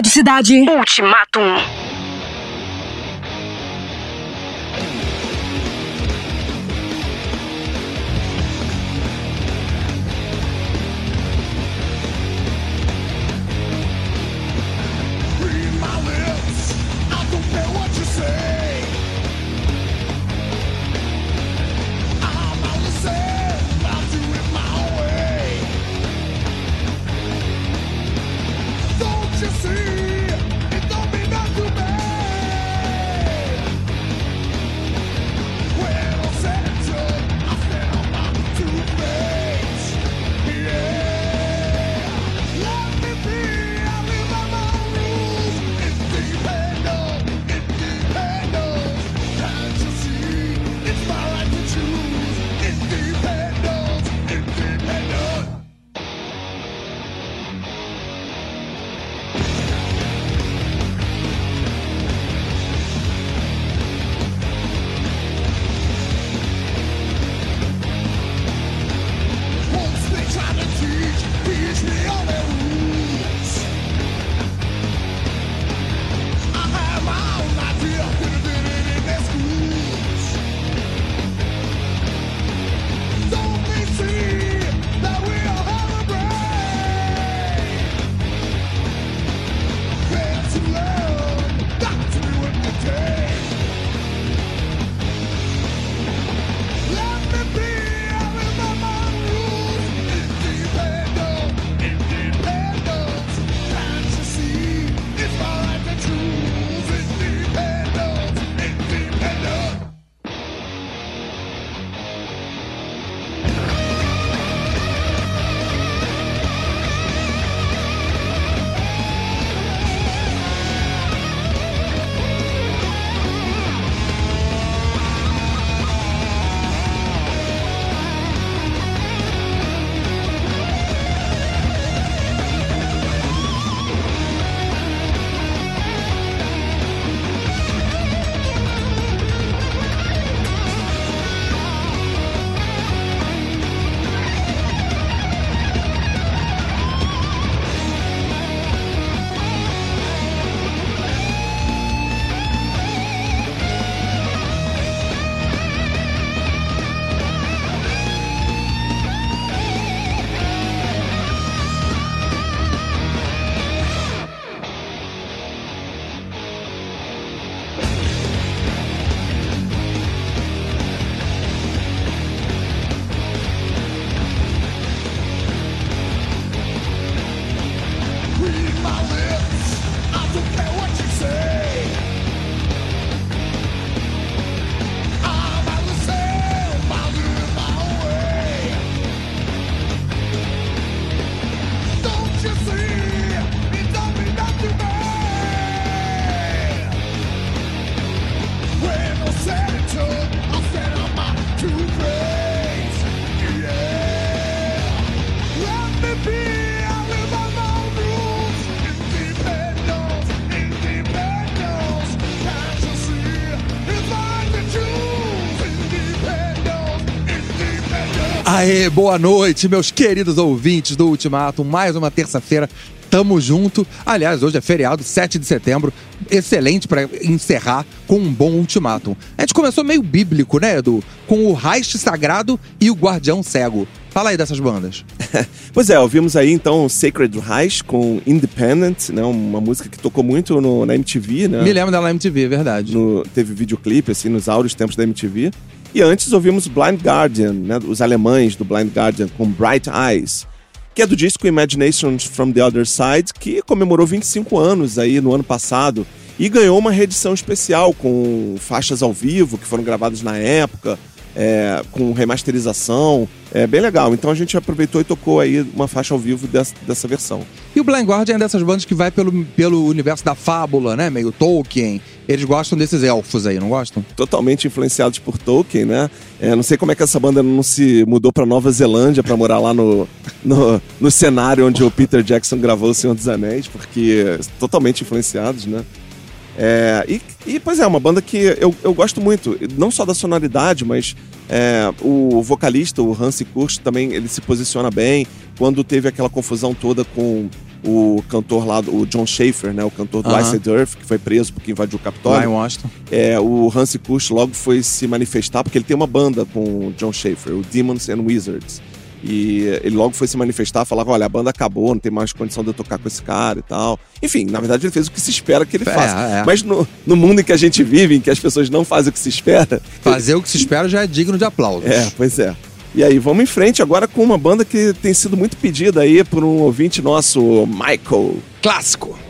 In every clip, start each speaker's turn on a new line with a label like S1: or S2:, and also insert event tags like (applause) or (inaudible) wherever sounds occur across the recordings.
S1: Rádio Cidade.
S2: Ultimatum.
S3: Aê, boa noite, meus queridos ouvintes do Ultimato. Mais uma terça-feira, tamo junto. Aliás, hoje é feriado, 7 de setembro. Excelente pra encerrar com um bom ultimatum. A gente começou meio bíblico, né, Edu? Com o Reich Sagrado e o Guardião Cego. Fala aí dessas bandas. (laughs)
S4: Pois é, ouvimos aí então Sacred Reich com Independent, né? Uma música que tocou muito no- na MTV, né?
S3: Me lembro dela na MTV, é verdade.
S4: No- teve videoclipe, assim, nos áureos tempos da MTV. E antes ouvimos Blind Guardian, né? Os alemães do Blind Guardian com Bright Eyes, que é do disco Imaginations from the Other Side, que comemorou 25 anos aí no ano passado e ganhou uma reedição especial com faixas ao vivo que foram gravadas na época, é, com remasterização. É bem legal. Então a gente aproveitou e tocou aí uma faixa ao vivo dessa, dessa versão.
S3: E o Blind Guardian é dessas bandas que vai pelo, pelo universo da fábula, né? Meio Tolkien. Eles gostam desses elfos aí, não gostam?
S4: Totalmente influenciados por Tolkien, né? É, não sei como é que essa banda não se mudou pra Nova Zelândia pra morar lá no, no, no cenário onde o Peter Jackson gravou O Senhor dos Anéis, porque totalmente influenciados, né? É, e, e, pois é, uma banda que eu, eu gosto muito, não só da sonoridade, mas é, o vocalista, o Hansi Kursch, também ele se posiciona bem. Quando teve aquela confusão toda com o cantor lá, do- o John Schaefer, né? O cantor do
S5: Aham.
S4: Iced Earth, que foi preso porque invadiu o
S5: Lá em
S4: Capitólio.
S5: Washington.
S4: É, o Hansi Kusch logo foi se manifestar, porque ele tem uma banda com o John Schaefer, o Demons and Wizards. E ele logo foi se manifestar, falar: olha, a banda acabou, não tem mais condição de eu tocar com esse cara e tal. Enfim, na verdade, ele fez o que se espera que ele
S5: É,
S4: faça.
S5: é.
S4: Mas no, no mundo em que a gente vive, em que as pessoas não fazem o que se espera,
S5: Fazer o que se espera já é digno de aplausos.
S4: é, pois é. E aí, vamos em frente agora com uma banda que tem sido muito pedida aí por um ouvinte nosso, Michael.
S5: Clássico.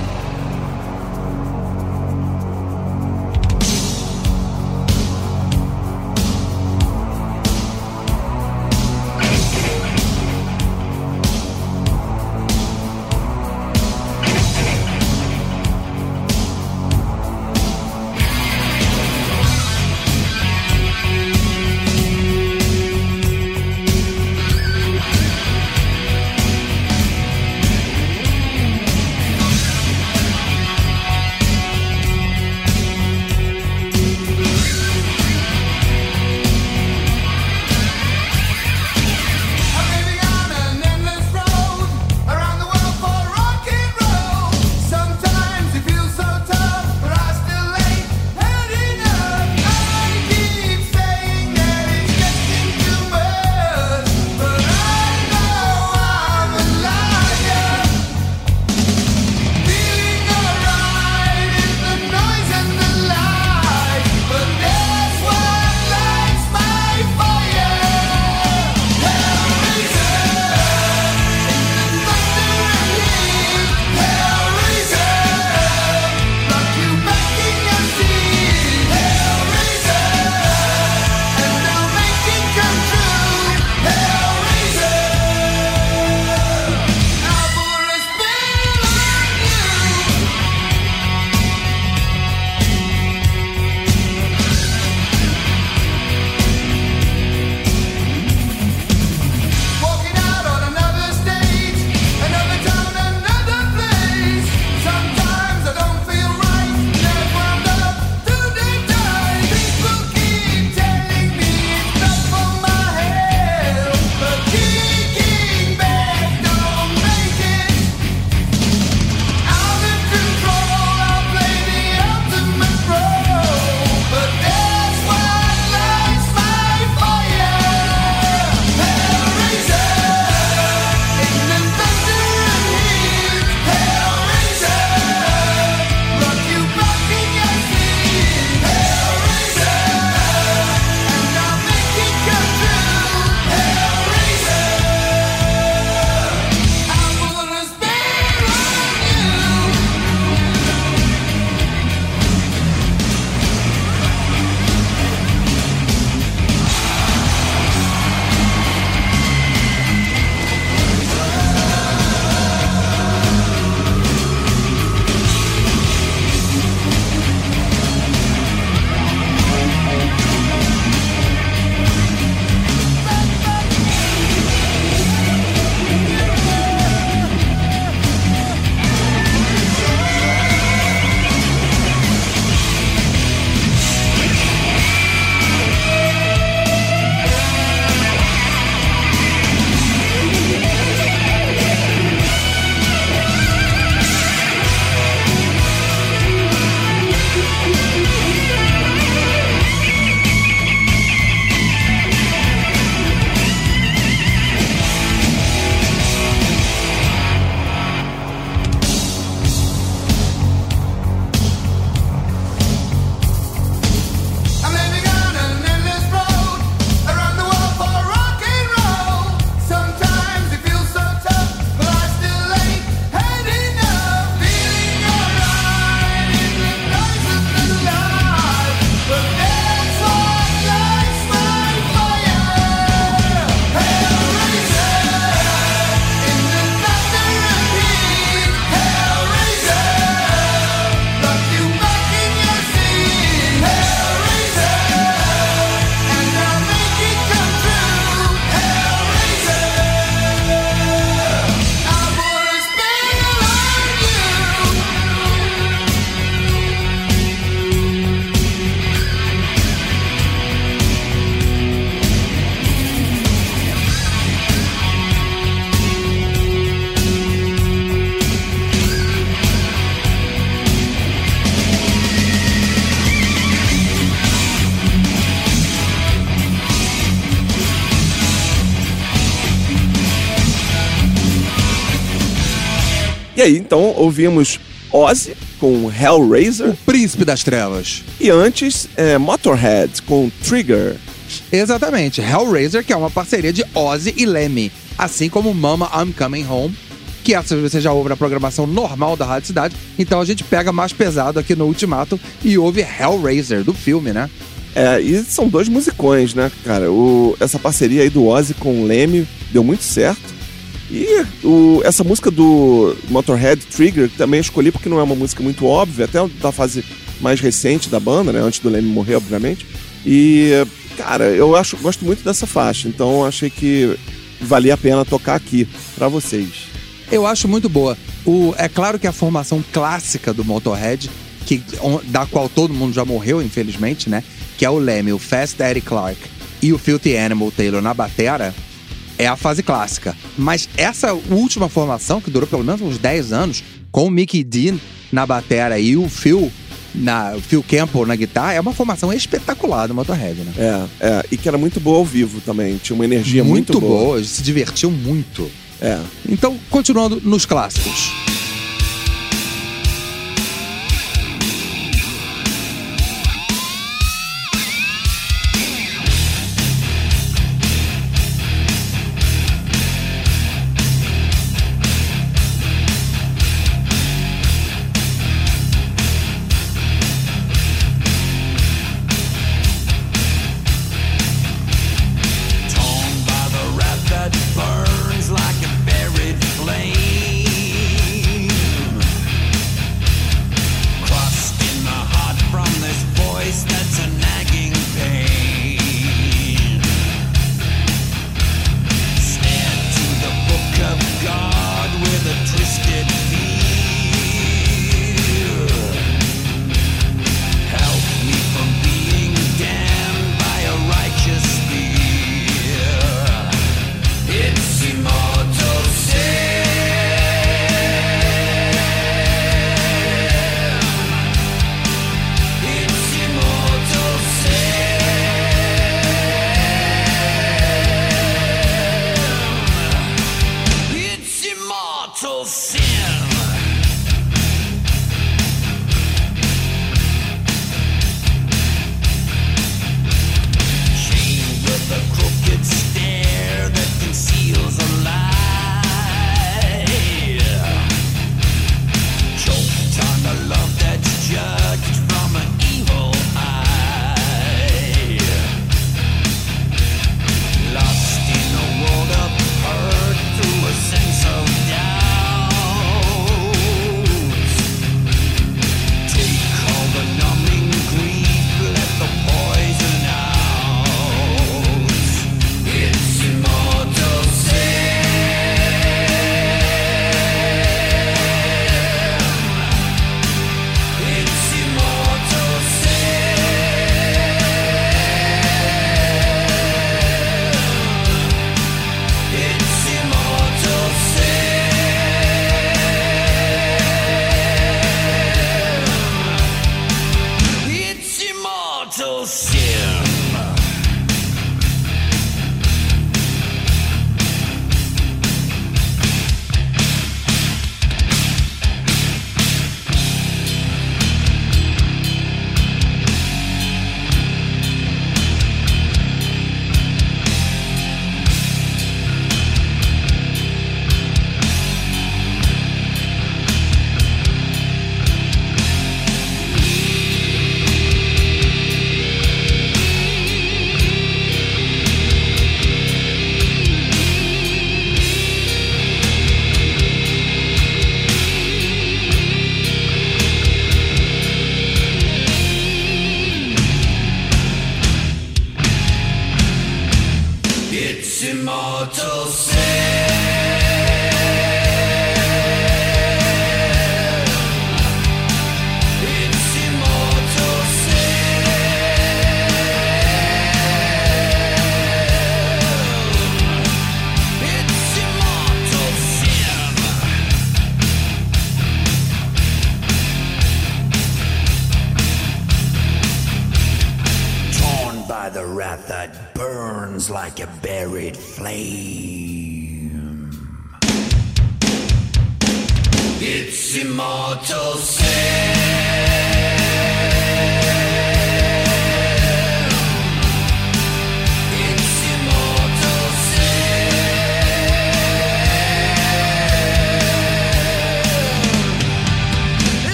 S4: Ouvimos Ozzy com Hellraiser
S6: O Príncipe das Trevas.
S4: e antes é, Motorhead com Trigger.
S6: Exatamente. Hellraiser, que é uma parceria de Ozzy e Lemmy. Assim como Mama I'm Coming Home, que essa você já ouve na programação normal da Rádio Cidade. Então a gente pega mais pesado aqui no Ultimato e ouve Hellraiser, do filme, né?
S4: É, e são dois musicões, né, cara? O, essa parceria aí do Ozzy com o Leme deu muito certo. E o- essa música do Motorhead Trigger também escolhi porque não é uma música muito óbvia, até da fase mais recente da banda, né? Antes do Leme morrer, obviamente. E, cara, eu acho, gosto muito dessa faixa, então achei que valia a pena tocar aqui pra vocês.
S6: Eu acho muito boa. O, é claro que a formação clássica do Motorhead, que, da qual todo mundo já morreu, infelizmente, né? Que é o Lemmy, o Fast Eddie Clark e o Filthy Animal Taylor na batera, é a fase clássica. Mas essa última formação, que durou pelo menos uns 10 anos, com o Mickey Dean na batera e o Phil, na, Phil Campbell na guitarra, é uma formação espetacular do Motorhead, né?
S4: É, é, e que era muito boa ao vivo também, tinha uma energia muito, boa.
S6: boa, se divertiu muito.
S4: É.
S6: Então, continuando nos clássicos.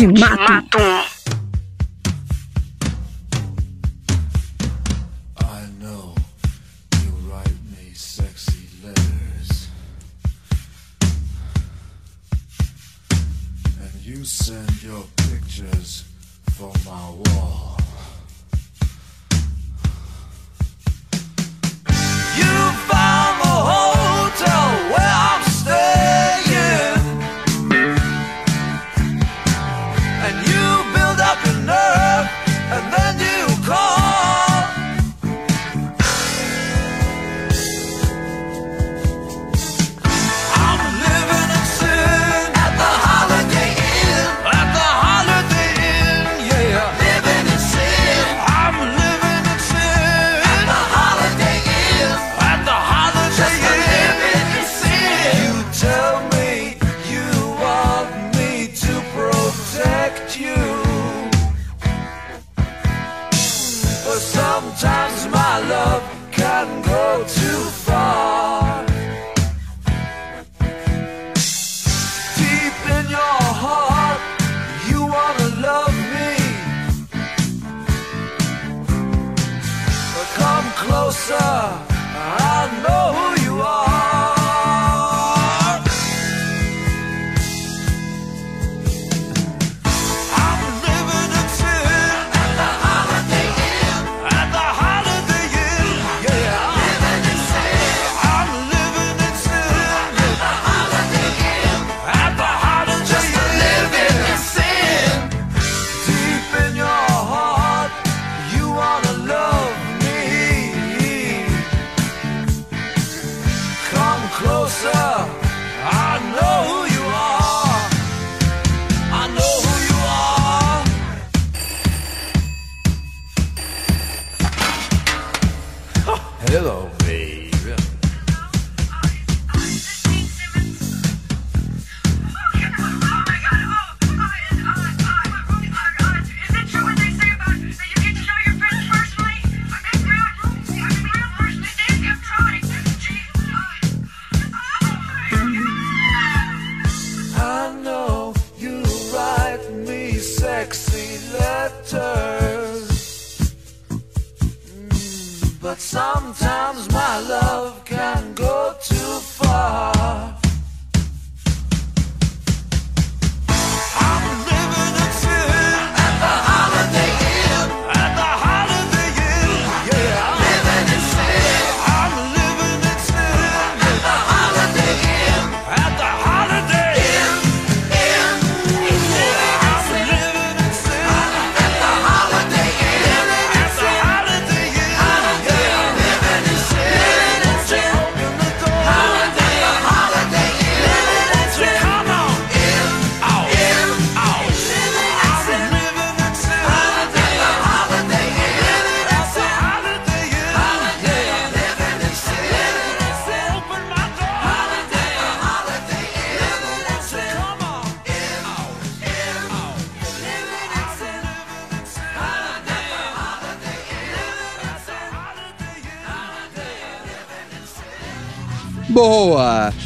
S1: Te
S2: mato.
S6: Te mato. You send your pictures for my wall.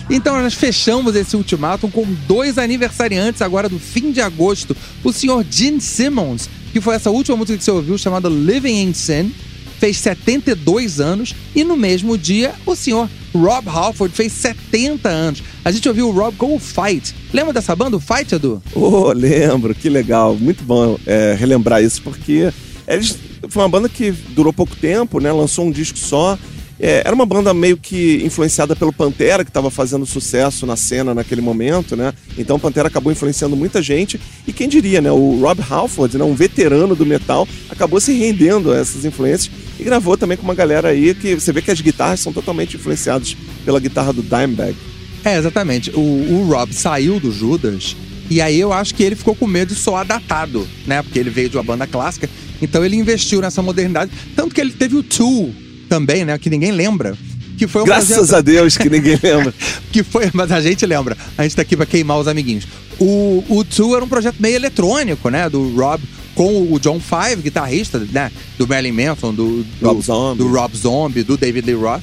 S3: Então nós fechamos esse ultimato com dois aniversariantes agora do fim de agosto. O senhor Gene Simmons, que foi essa última música que você ouviu, chamada Living in Sin, fez 72 anos. E no mesmo dia, o senhor Rob Halford fez 70 anos. A gente ouviu o Rob com o Fight. Lembra dessa banda, o Fight, Edu?
S4: Oh, lembro. Que legal. Muito bom é, relembrar isso, porque eles foi uma banda que durou pouco tempo, né? Lançou um disco só é, era uma banda meio que influenciada pelo Pantera, que estava fazendo sucesso na cena naquele momento, né? Então Pantera acabou influenciando muita gente. E quem diria, né? O Rob Halford, né? um veterano do metal, acabou se rendendo a essas influências e gravou também com uma galera aí que você vê que as guitarras são totalmente influenciadas pela guitarra do Dimebag.
S3: É, exatamente. O, o Rob saiu do Judas e aí eu acho que ele ficou com medo de soar datado, né? Porque ele veio de uma banda clássica. Então ele investiu nessa modernidade. Tanto que ele teve o Tool também, né? Que ninguém lembra. Que foi um
S4: Graças
S3: projeto-
S4: a Deus que ninguém lembra. (laughs)
S3: que foi, mas a gente lembra. A gente tá aqui pra queimar os amiguinhos. O, o Two era um projeto meio eletrônico, né? Do Rob com o John Five, guitarrista, né? Do Marilyn Manson, do, do
S4: Rob Zombie.
S3: do Rob Zombie, do David Lee Roth.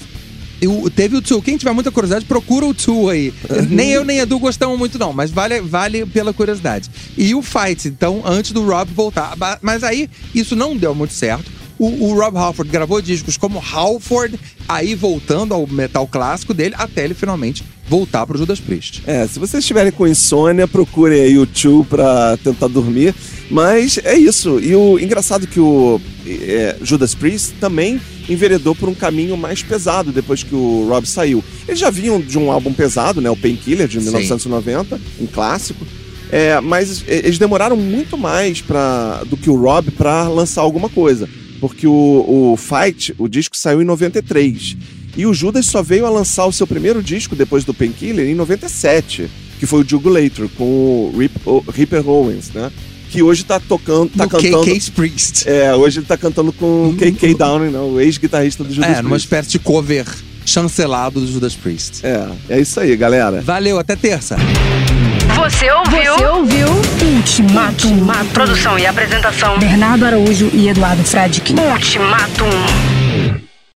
S3: E o- teve o Two. Quem tiver muita curiosidade, procura o Two aí. nem eu nem Edu gostamos muito, não, mas vale, vale pela curiosidade. E o Fight, então, antes do Rob voltar. Mas aí, isso não deu muito certo. O, o Rob Halford gravou discos como Halford, aí voltando ao metal clássico dele, até ele finalmente voltar pro Judas Priest.
S4: É, se vocês estiverem com insônia, procurem aí o Tio pra tentar dormir. Mas é isso. E o engraçado que o é, Judas Priest também enveredou por um caminho mais pesado depois que o Rob saiu. Eles já vinham de um álbum pesado, né? O Painkiller, de
S3: Sim.
S4: 1990, um clássico. É, mas eles demoraram muito mais pra, do que o Rob pra lançar alguma coisa. Porque o, o Fight, o disco saiu em 93. E o Judas só veio a lançar o seu primeiro disco depois do Painkiller em 97, que foi o Jugulator, com o Rip, o Ripper Owens, né? Que hoje tá tocando, tá
S3: no
S4: cantando...
S3: KK's Priest.
S4: É, hoje ele tá cantando com o KK Downing, né? o ex-guitarrista do Judas
S3: É, numa
S4: Priest.
S3: espécie de cover chancelado do Judas Priest.
S4: É, é isso aí, galera.
S3: Valeu, até terça.
S2: Você ouviu?
S1: Você ouviu Ultimatum.
S2: Produção e apresentação.
S1: Bernardo Araújo e Eduardo Fradkin.
S2: Ultimatum.